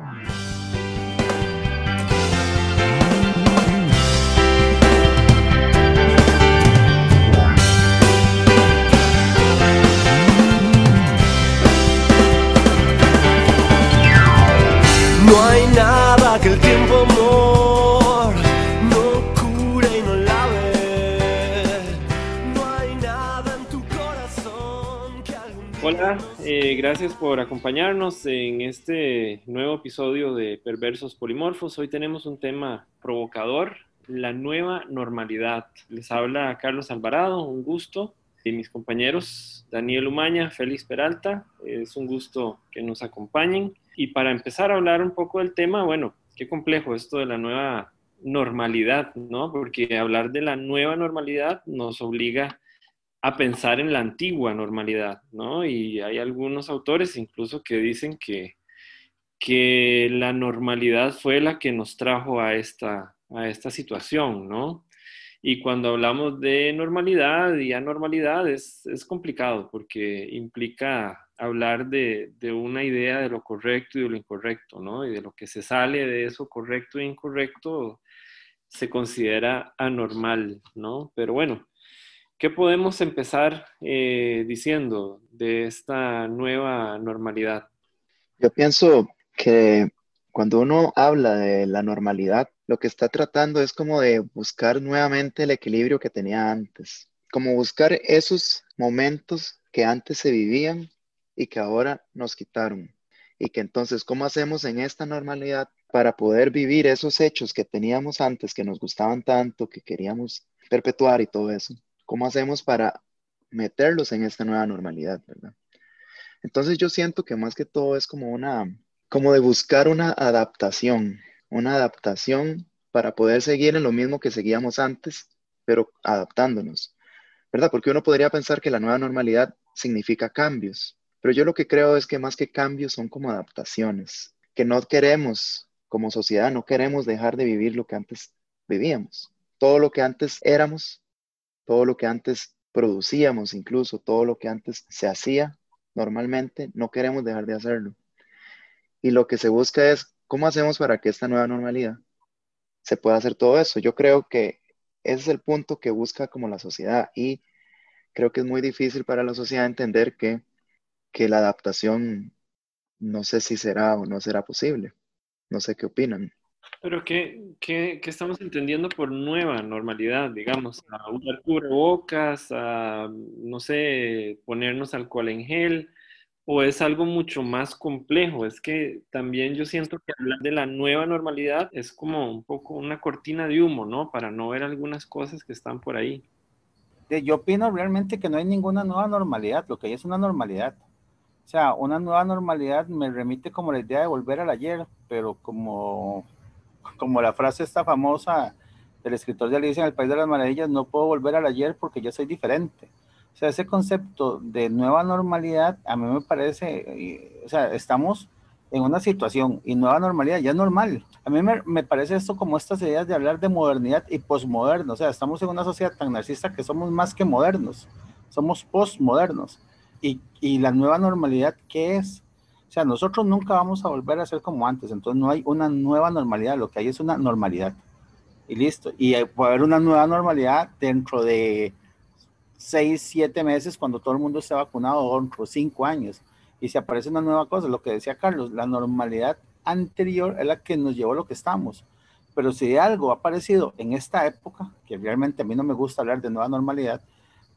Bye. Eh, gracias por acompañarnos en este nuevo episodio de Perversos Polimorfos. Hoy tenemos un tema provocador, la nueva normalidad. Les habla Carlos Alvarado, un gusto. Y mis compañeros Daniel Umaña, Félix Peralta, es un gusto que nos acompañen. Y para empezar a hablar un poco del tema, bueno, qué complejo esto de la nueva normalidad, ¿no? Porque hablar de la nueva normalidad nos obliga a pensar en la antigua normalidad, ¿no? Y hay algunos autores incluso que dicen que, que la normalidad fue la que nos trajo a esta, a esta situación, ¿no? Y cuando hablamos de normalidad y anormalidad es, es complicado porque implica hablar de, de, una idea de lo correcto y de lo incorrecto, ¿no? Y de lo que se sale de eso correcto e incorrecto se considera anormal, ¿no? Pero bueno, ¿Qué podemos empezar eh, diciendo de esta nueva normalidad? Yo pienso que cuando uno habla de la normalidad, lo que está tratando es como de buscar nuevamente el equilibrio que tenía antes, como buscar esos momentos que antes se vivían y que ahora nos quitaron. Y que entonces, ¿cómo hacemos en esta normalidad para poder vivir esos hechos que teníamos antes, que nos gustaban tanto, que queríamos perpetuar y todo eso? ¿Cómo hacemos para meterlos en esta nueva normalidad, verdad? Entonces yo siento que más que todo es como una, como de buscar una adaptación, una adaptación para poder seguir en lo mismo que seguíamos antes, pero adaptándonos, ¿verdad? Porque uno podría pensar que la nueva normalidad significa cambios, pero yo lo que creo es que más que cambios son como adaptaciones, que no queremos, como sociedad, no queremos dejar de vivir lo que antes vivíamos. Todo lo que antes éramos, todo lo que antes producíamos, incluso todo lo que antes se hacía normalmente, no queremos dejar de hacerlo. Y lo que se busca es, ¿cómo hacemos para que esta nueva normalidad se pueda hacer todo eso? Yo creo que ese es el punto que busca como la sociedad y creo que es muy difícil para la sociedad entender que, que la adaptación no sé si será o no será posible. No sé qué opinan. Pero ¿qué, qué, qué estamos entendiendo por nueva normalidad? Digamos, a usar cubrebocas, a, no sé, ponernos alcohol en gel, o es algo mucho más complejo. Es que también yo siento que hablar de la nueva normalidad es como un poco una cortina de humo, ¿no? Para no ver algunas cosas que están por ahí. Yo opino realmente que no hay ninguna nueva normalidad, lo que hay es una normalidad. O sea, una nueva normalidad me remite como la idea de volver al ayer, pero como como la frase esta famosa del escritor de Alicia en el País de las Maravillas, no puedo volver al ayer porque ya soy diferente. O sea, ese concepto de nueva normalidad a mí me parece, o sea, estamos en una situación y nueva normalidad ya es normal. A mí me, parece esto como estas ideas de hablar de modernidad y posmoderno. O sea, estamos en una sociedad tan narcisista que somos más que modernos, somos postmodernos. Y, y la nueva normalidad, ¿qué es? O sea, nosotros nunca vamos a volver a ser como antes, entonces no hay una nueva normalidad, lo que hay es una normalidad. Y listo. Y puede haber una nueva normalidad dentro de seis, siete meses cuando todo el mundo esté vacunado, o dentro de cinco años. Y si aparece una nueva cosa, lo que decía Carlos, la normalidad anterior es la que nos llevó a lo que estamos. Pero si algo ha aparecido en esta época, que realmente a mí no me gusta hablar de nueva normalidad,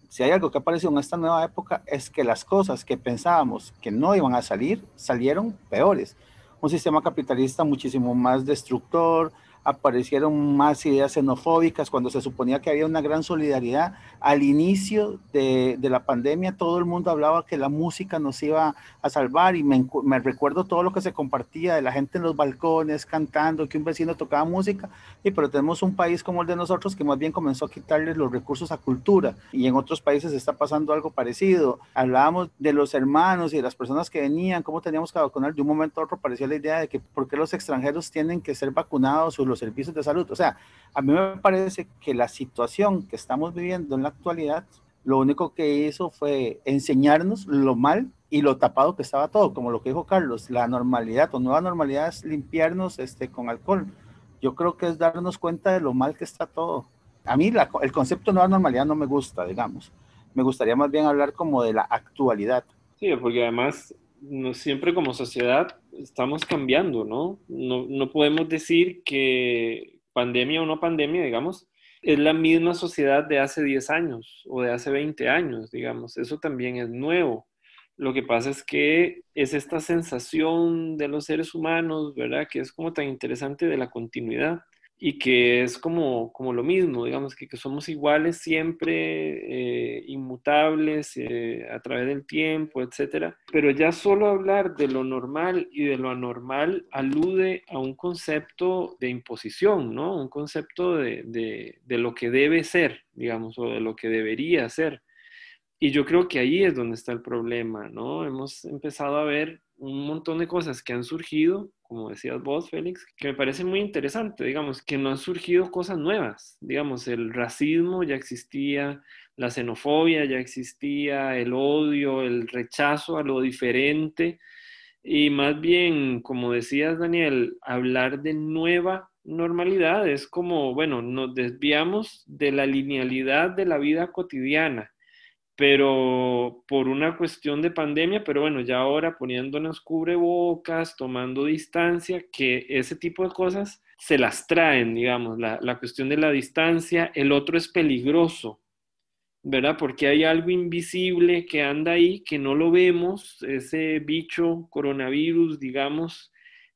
si hay algo que ha aparecido en esta nueva época es que las cosas que pensábamos que no iban a salir, salieron peores. Un sistema capitalista muchísimo más destructor, aparecieron más ideas xenofóbicas cuando se suponía que había una gran solidaridad. Al inicio de, de la pandemia todo el mundo hablaba que la música nos iba a salvar y me, me, recuerdo todo lo que se compartía de la gente en los balcones cantando, que un vecino tocaba música, y pero tenemos un país como el de nosotros que más bien comenzó a quitarle los recursos a cultura y en otros países está pasando algo parecido. Hablábamos de los hermanos y de las personas que venían, cómo teníamos que vacunar. De un momento a otro parecía la idea de que por qué los extranjeros tienen que ser vacunados o los servicios de salud. O sea, a mí me parece que la situación que estamos viviendo en la actualidad, lo único que hizo fue enseñarnos lo mal y lo tapado que estaba todo, como lo que dijo Carlos, la normalidad o nueva normalidad es limpiarnos este, con alcohol. Yo creo que es darnos cuenta de lo mal que está todo. A mí el concepto nueva normalidad no me gusta, digamos. Me gustaría más bien hablar como de la actualidad. Sí, porque además no, siempre como sociedad estamos cambiando, ¿no? ¿no? No podemos decir que pandemia o no pandemia, digamos, es la misma sociedad de hace 10 años o de hace 20 años, digamos. Eso también es nuevo. Lo que pasa es que es esta sensación de los seres humanos, ¿verdad? Que es como tan interesante de la continuidad y que es como, como lo mismo, digamos, que, que somos iguales siempre, eh, inmutables eh, a través del tiempo, etcétera. Pero ya solo hablar de lo normal y de lo anormal alude a un concepto de imposición, ¿no? Un concepto de, de, de lo que debe ser, digamos, o de lo que debería ser. Y yo creo que ahí es donde está el problema, ¿no? Hemos empezado a ver un montón de cosas que han surgido, como decías vos, Félix, que me parece muy interesante, digamos, que no han surgido cosas nuevas, digamos, el racismo ya existía, la xenofobia ya existía, el odio, el rechazo a lo diferente, y más bien, como decías, Daniel, hablar de nueva normalidad es como, bueno, nos desviamos de la linealidad de la vida cotidiana pero por una cuestión de pandemia, pero bueno, ya ahora poniéndonos cubrebocas, tomando distancia, que ese tipo de cosas se las traen, digamos, la, la cuestión de la distancia, el otro es peligroso, ¿verdad? Porque hay algo invisible que anda ahí, que no lo vemos, ese bicho coronavirus, digamos,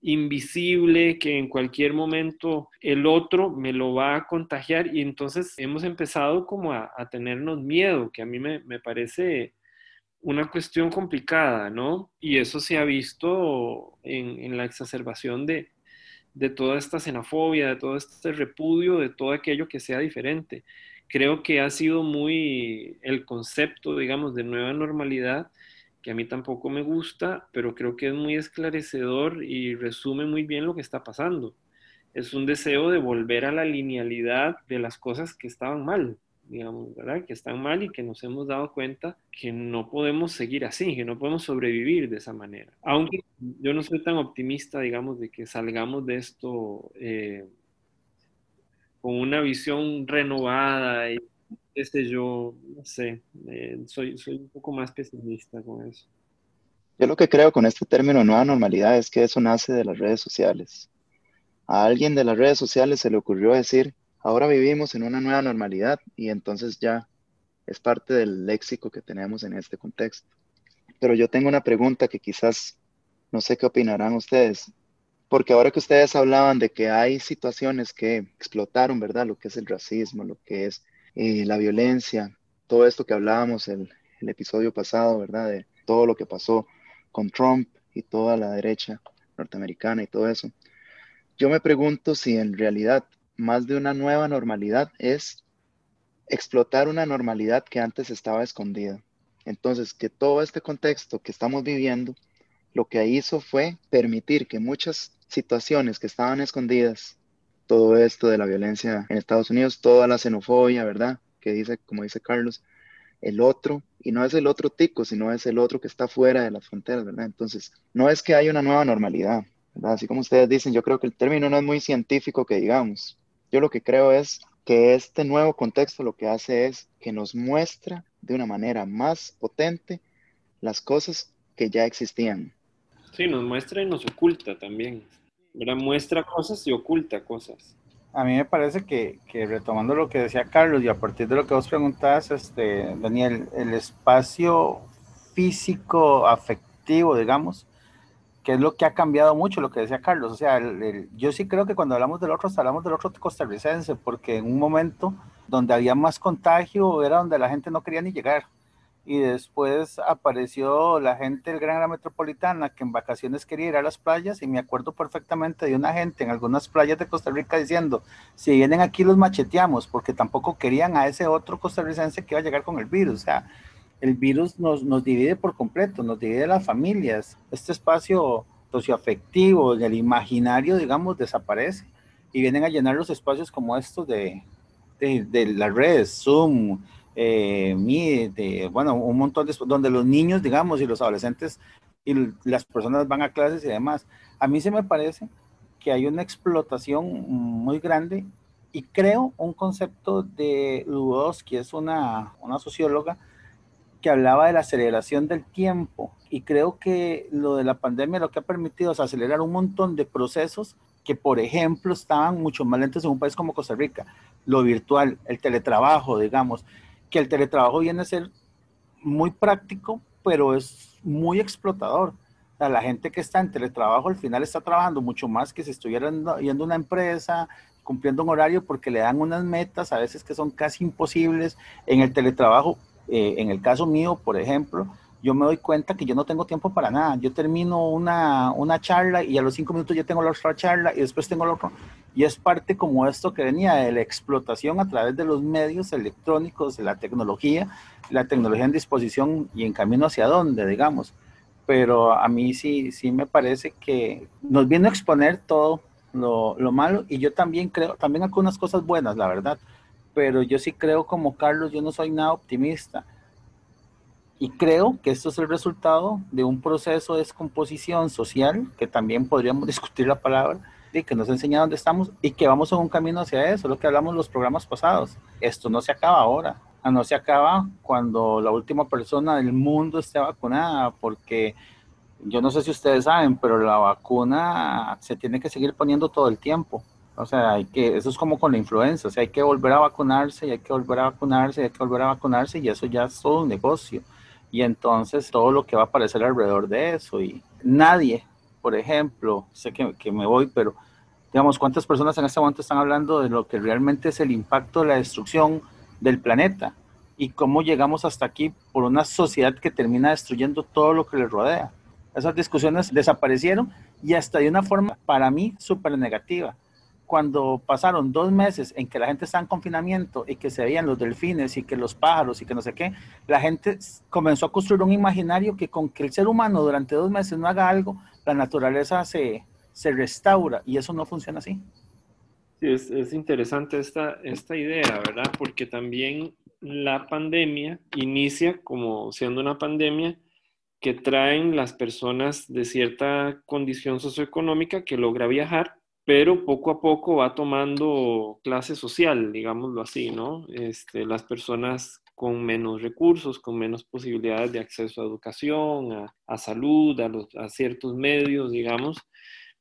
invisible que en cualquier momento el otro me lo va a contagiar y entonces hemos empezado como a, tenernos miedo, que a mí me, parece una cuestión complicada, ¿no? Y eso se ha visto en, la exacerbación de, de toda esta xenofobia, de todo este repudio, de todo aquello que sea diferente. Creo que ha sido muy el concepto, digamos, de nueva normalidad a mí tampoco me gusta, pero creo que es muy esclarecedor y resume muy bien lo que está pasando. Es un deseo de volver a la linealidad de las cosas que estaban mal, digamos, ¿verdad? Que están mal y que nos hemos dado cuenta que no podemos seguir así, que no podemos sobrevivir de esa manera. Aunque yo no soy tan optimista, digamos, de que salgamos de esto eh, con una visión renovada y este yo, no sé, eh, soy, soy un poco más pesimista con eso. Yo lo que creo con este término nueva normalidad es que eso nace de las redes sociales. A alguien de las redes sociales se le ocurrió decir, ahora vivimos en una nueva normalidad y entonces ya es parte del léxico que tenemos en este contexto. Pero yo tengo una pregunta que quizás no sé qué opinarán ustedes, porque ahora que ustedes hablaban de que hay situaciones que explotaron, ¿verdad? Lo que es el racismo, lo que es eh, la violencia, todo esto que hablábamos el, el episodio pasado, ¿verdad? De todo lo que pasó con Trump y toda la derecha norteamericana y todo eso. Yo me pregunto si en realidad más de una nueva normalidad es explotar una normalidad que antes estaba escondida. Entonces, que todo este contexto que estamos viviendo, lo que hizo fue permitir que muchas situaciones que estaban escondidas todo esto de la violencia en Estados Unidos, toda la xenofobia, ¿verdad? Que dice, como dice Carlos, el otro, y no es el otro tico, sino es el otro que está fuera de las fronteras, ¿verdad? Entonces, no es que haya una nueva normalidad, ¿verdad? Así como ustedes dicen, yo creo que el término no es muy científico que digamos. Yo lo que creo es que este nuevo contexto lo que hace es que nos muestra de una manera más potente las cosas que ya existían. Sí, nos muestra y nos oculta también. Muestra cosas y oculta cosas. A mí me parece que, que, retomando lo que decía Carlos y a partir de lo que vos preguntabas, este, Daniel, el espacio físico, afectivo, digamos, que es lo que ha cambiado mucho, lo que decía Carlos. O sea, yo sí creo que cuando hablamos del otro, hablamos del otro costarricense, porque en un momento donde había más contagio era donde la gente no quería ni llegar y después apareció la gente del Gran Área Metropolitana que en vacaciones quería ir a las playas y me acuerdo perfectamente de una gente en algunas playas de Costa Rica diciendo, si vienen aquí los macheteamos, porque tampoco querían a ese otro costarricense que iba a llegar con el virus. O sea, el virus nos, nos divide por completo, nos divide las familias. Este espacio socioafectivo, el imaginario, digamos, desaparece y vienen a llenar los espacios como estos de, de, de las redes, Zoom, eh, de, bueno, un montón de, donde los niños, digamos, y los adolescentes y las personas van a clases y demás. A mí se me parece que hay una explotación muy grande y creo un concepto de que es una, una socióloga, que hablaba de la aceleración del tiempo y creo que lo de la pandemia lo que ha permitido es acelerar un montón de procesos que, por ejemplo, estaban mucho más lentos en un país como Costa Rica. Lo virtual, el teletrabajo, digamos, que el teletrabajo viene a ser muy práctico, pero es muy explotador. la gente que está en teletrabajo al final está trabajando mucho más que si estuviera yendo a una empresa, cumpliendo un horario porque le dan unas metas a veces que son casi imposibles. En el teletrabajo, eh, en el caso mío, por ejemplo, yo me doy cuenta que yo no tengo tiempo para nada. Yo termino una, una charla y a los cinco minutos ya tengo la otra charla y después tengo la otra. Y es parte como esto que venía de la explotación a través de los medios electrónicos, de la tecnología, la tecnología en disposición y en camino hacia dónde, digamos. Pero a mí sí, sí me parece que nos viene a exponer todo lo, lo malo y yo también creo, también algunas cosas buenas, la verdad. Pero yo sí creo como Carlos, yo no soy nada optimista. Y creo que esto es el resultado de un proceso de descomposición social, que también podríamos discutir la palabra, que nos enseña dónde estamos y que vamos en un camino hacia eso, lo que hablamos los programas pasados. Esto no se acaba ahora, ah, no se acaba cuando la última persona del mundo esté vacunada, porque yo no sé si ustedes saben, pero la vacuna se tiene que seguir poniendo todo el tiempo. O sea, hay que, eso es como con la influenza, o sea, hay que volver a vacunarse, y hay que volver a vacunarse, y hay que volver a vacunarse, y eso ya es todo un negocio. Y entonces todo lo que va a aparecer alrededor de eso, y nadie, por ejemplo, sé que, que me voy, pero digamos, cuántas personas en este momento están hablando de lo que realmente es el impacto de la destrucción del planeta y cómo llegamos hasta aquí por una sociedad que termina destruyendo todo lo que le rodea. Esas discusiones desaparecieron y hasta de una forma para mí súper negativa. Cuando pasaron dos meses en que la gente estaba en confinamiento y que se veían los delfines y que los pájaros y que no sé qué, la gente comenzó a construir un imaginario que con que el ser humano durante dos meses no haga algo, la naturaleza se, se restaura y eso no funciona así. Sí, es, es, interesante esta, esta idea, ¿verdad? Porque también la pandemia inicia como siendo una pandemia que traen las personas de cierta condición socioeconómica que logra viajar, pero poco a poco va tomando clase social, digámoslo así, ¿no? Este, las personas con menos recursos, con menos posibilidades de acceso a educación, a, salud, a ciertos medios, digamos,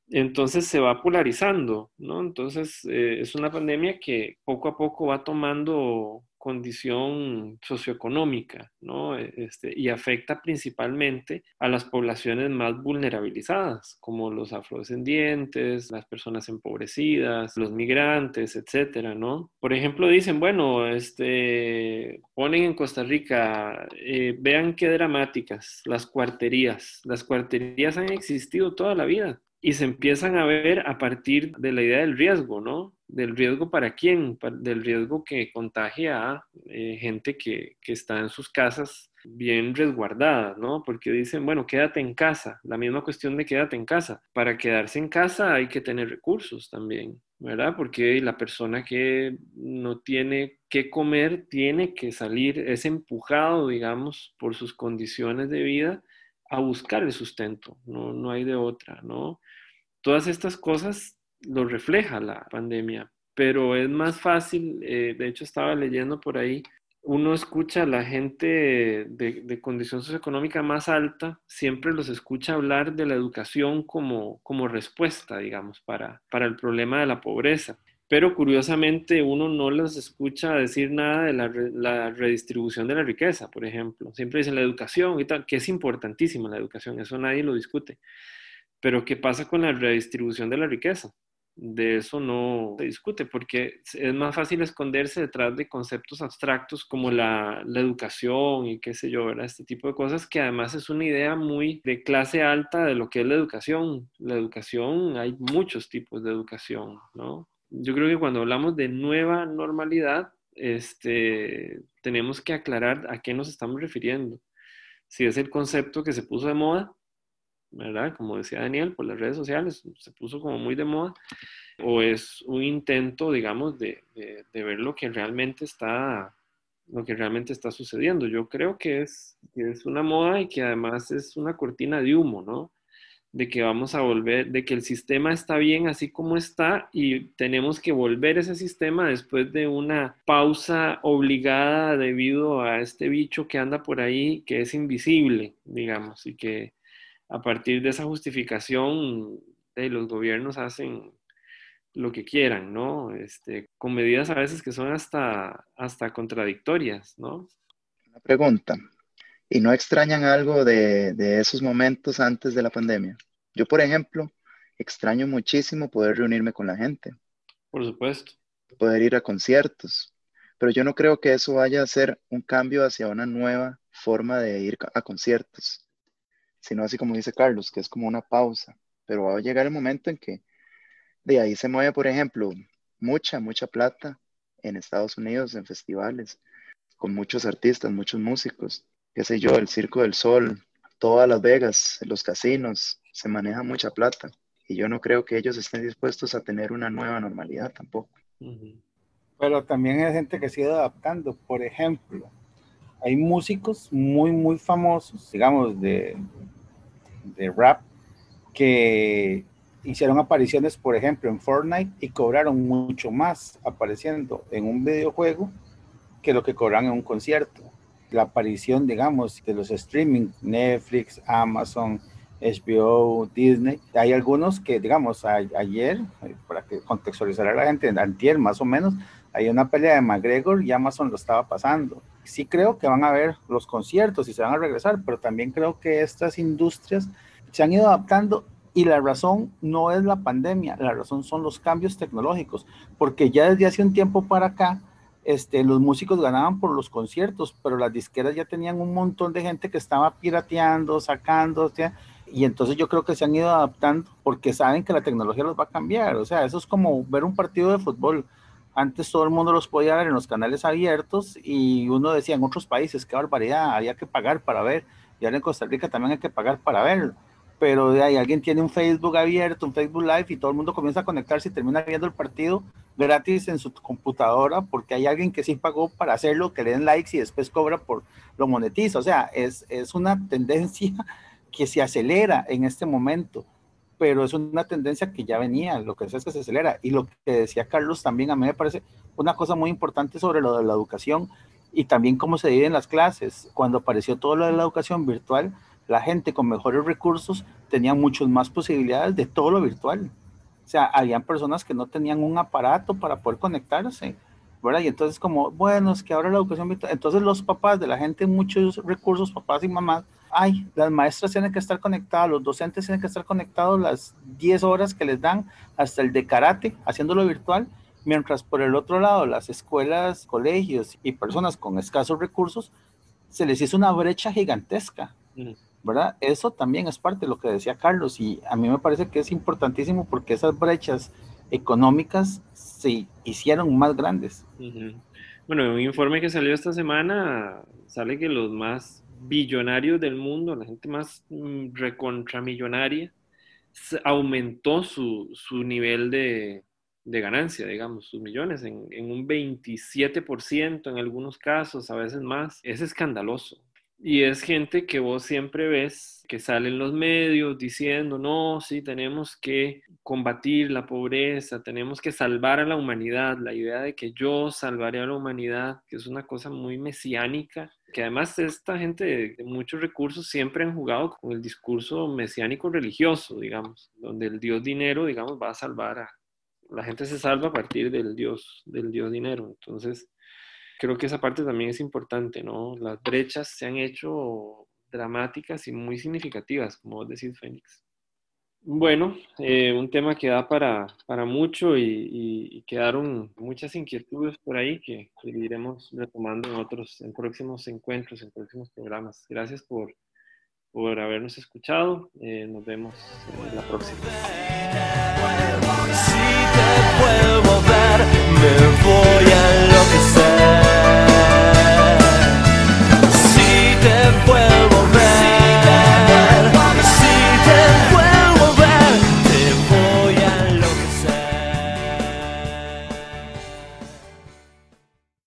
entonces se va polarizando, ¿no? Entonces eh, es una pandemia que poco a poco va tomando condición socioeconómica, ¿no? E, este, y afecta principalmente a las poblaciones más vulnerabilizadas, como los afrodescendientes, las personas empobrecidas, los migrantes, etcétera, ¿no? Por ejemplo, dicen, bueno, este, ponen en Costa Rica, eh, vean qué dramáticas, las cuarterías. Las cuarterías han existido toda la vida y se empiezan a ver a partir de la idea del riesgo, ¿no? Del riesgo para quién, del riesgo que contagia a eh, gente que, que, está en sus casas bien resguardadas, ¿no? Porque dicen, bueno, quédate en casa, la misma cuestión de quédate en casa. Para quedarse en casa hay que tener recursos también, ¿verdad? Porque la persona que no tiene que comer tiene que salir, es empujado, digamos, por sus condiciones de vida a buscar el sustento, no, no hay de otra, ¿no? Todas estas cosas lo refleja la pandemia, pero es más fácil, eh, de hecho estaba leyendo por ahí, uno escucha a la gente de, de, condición socioeconómica más alta, siempre los escucha hablar de la educación como, como respuesta, digamos, para, para el problema de la pobreza pero curiosamente uno no les escucha decir nada de la, redistribución de la riqueza, por ejemplo. Siempre dicen la educación que es importantísima la educación, eso nadie lo discute. Pero ¿qué pasa con la redistribución de la riqueza? De eso no se discute, porque es más fácil esconderse detrás de conceptos abstractos como la, educación y qué sé yo, ¿verdad? Este tipo de cosas que además es una idea muy de clase alta de lo que es la educación. La educación, hay muchos tipos de educación, ¿no? yo creo que cuando hablamos de nueva normalidad, este, tenemos que aclarar a qué nos estamos refiriendo. Si es el concepto que se puso de moda, ¿verdad? Como decía Daniel, por las redes sociales, se puso como muy de moda, o es un intento, digamos, de, de, ver lo que realmente está lo que realmente está sucediendo. Yo creo que es, que es una moda y que además es una cortina de humo, ¿no? de que vamos a volver, de que el sistema está bien así como está y tenemos que volver ese sistema después de una pausa obligada debido a este bicho que anda por ahí, que es invisible, digamos, y que a partir de esa justificación los gobiernos hacen lo que quieran, ¿no? Este, con medidas a veces que son hasta, hasta contradictorias, ¿no? Una pregunta. ¿Y no extrañan algo de, de esos momentos antes de la pandemia? Yo, por ejemplo, extraño muchísimo poder reunirme con la gente. Por supuesto. Poder ir a conciertos. Pero yo no creo que eso vaya a ser un cambio hacia una nueva forma de ir a conciertos, sino así como dice Carlos, que es como una pausa. Pero va a llegar el momento en que de ahí se mueve, por ejemplo, mucha, mucha plata en Estados Unidos, en festivales, con muchos artistas, muchos músicos, qué sé yo, el Circo del Sol, todas Las Vegas, los casinos, se maneja mucha plata y yo no creo que ellos estén dispuestos a tener una nueva normalidad tampoco. Pero también hay gente que sigue adaptando. Por ejemplo, hay músicos muy, muy famosos, digamos, de, de rap, que hicieron apariciones, por ejemplo, en Fortnite y cobraron mucho más apareciendo en un videojuego que lo que cobran en un concierto. La aparición, digamos, de los streaming, Netflix, Amazon, HBO, Disney. Hay algunos que, digamos, ayer, eh, para que contextualizar a la gente, antier más o menos, hay una pelea de McGregor y Amazon lo estaba pasando. Sí creo que van a ver los conciertos y se van a regresar, pero también creo que estas industrias se han ido adaptando y la razón no es la pandemia, la razón son los cambios tecnológicos, porque ya desde hace un tiempo para acá, este, los músicos ganaban por los conciertos, pero las disqueras ya tenían un montón de gente que estaba pirateando, sacando, y entonces yo creo que se han ido adaptando porque saben que la tecnología los va a cambiar. O sea, eso es como ver un partido de fútbol. Antes todo el mundo los podía ver en los canales abiertos y uno decía en otros países, qué barbaridad, había que pagar para ver. Y ahora en Costa Rica también hay que pagar para verlo. Pero de ahí alguien tiene un Facebook abierto, un Facebook Live y todo el mundo comienza a conectarse y termina viendo el partido gratis en su computadora porque hay alguien que sí pagó para hacerlo, que le den likes y después cobra por lo monetiza. O sea, es, es una tendencia que se acelera en este momento, pero es una tendencia que ya venía, lo que es que se acelera. Y lo que decía Carlos también a mí me parece una cosa muy importante sobre lo de la educación y también cómo se dividen las clases. Cuando apareció todo lo de la educación virtual, la gente con mejores recursos tenía muchas más posibilidades de todo lo virtual. O sea, habían personas que no tenían un aparato para poder conectarse, ¿verdad? Y entonces como, bueno, es que ahora la educación virtual, entonces los papás de la gente, muchos recursos, papás y mamás, ay, las maestras tienen que estar conectadas, los docentes tienen que estar conectados las 10 horas que les dan hasta el de karate, haciéndolo virtual, mientras por el otro lado las escuelas, colegios y personas con escasos recursos, se les hizo una brecha gigantesca, ¿verdad? Eso también es parte de lo que decía Carlos y a mí me parece que es importantísimo porque esas brechas económicas se hicieron más grandes. Bueno, un informe que salió esta semana sale que los más billonarios del mundo, la gente más mm, recontramillonaria, aumentó su, su nivel de, de, ganancia, digamos, sus millones en, en un 27% en algunos casos, a veces más. Es escandaloso. Y es gente que vos siempre ves que sale en los medios diciendo, no, sí, tenemos que combatir la pobreza, tenemos que salvar a la humanidad, la idea de que yo salvaré a la humanidad, que es una cosa muy mesiánica, que además esta gente de, muchos recursos siempre han jugado con el discurso mesiánico religioso, digamos, donde el dios dinero, digamos, va a salvar a... La gente se salva a partir del dios, del dios dinero. Entonces, creo que esa parte también es importante, ¿no? Las brechas se han hecho dramáticas y muy significativas, como vos decís, Fénix. Bueno, eh, un tema que da para, para mucho y, quedaron muchas inquietudes por ahí que, iremos retomando en otros, en próximos encuentros, en próximos programas. Gracias por, por habernos escuchado. Eh, nos vemos en la próxima. Si te puedo ver, me voy a enloquecer.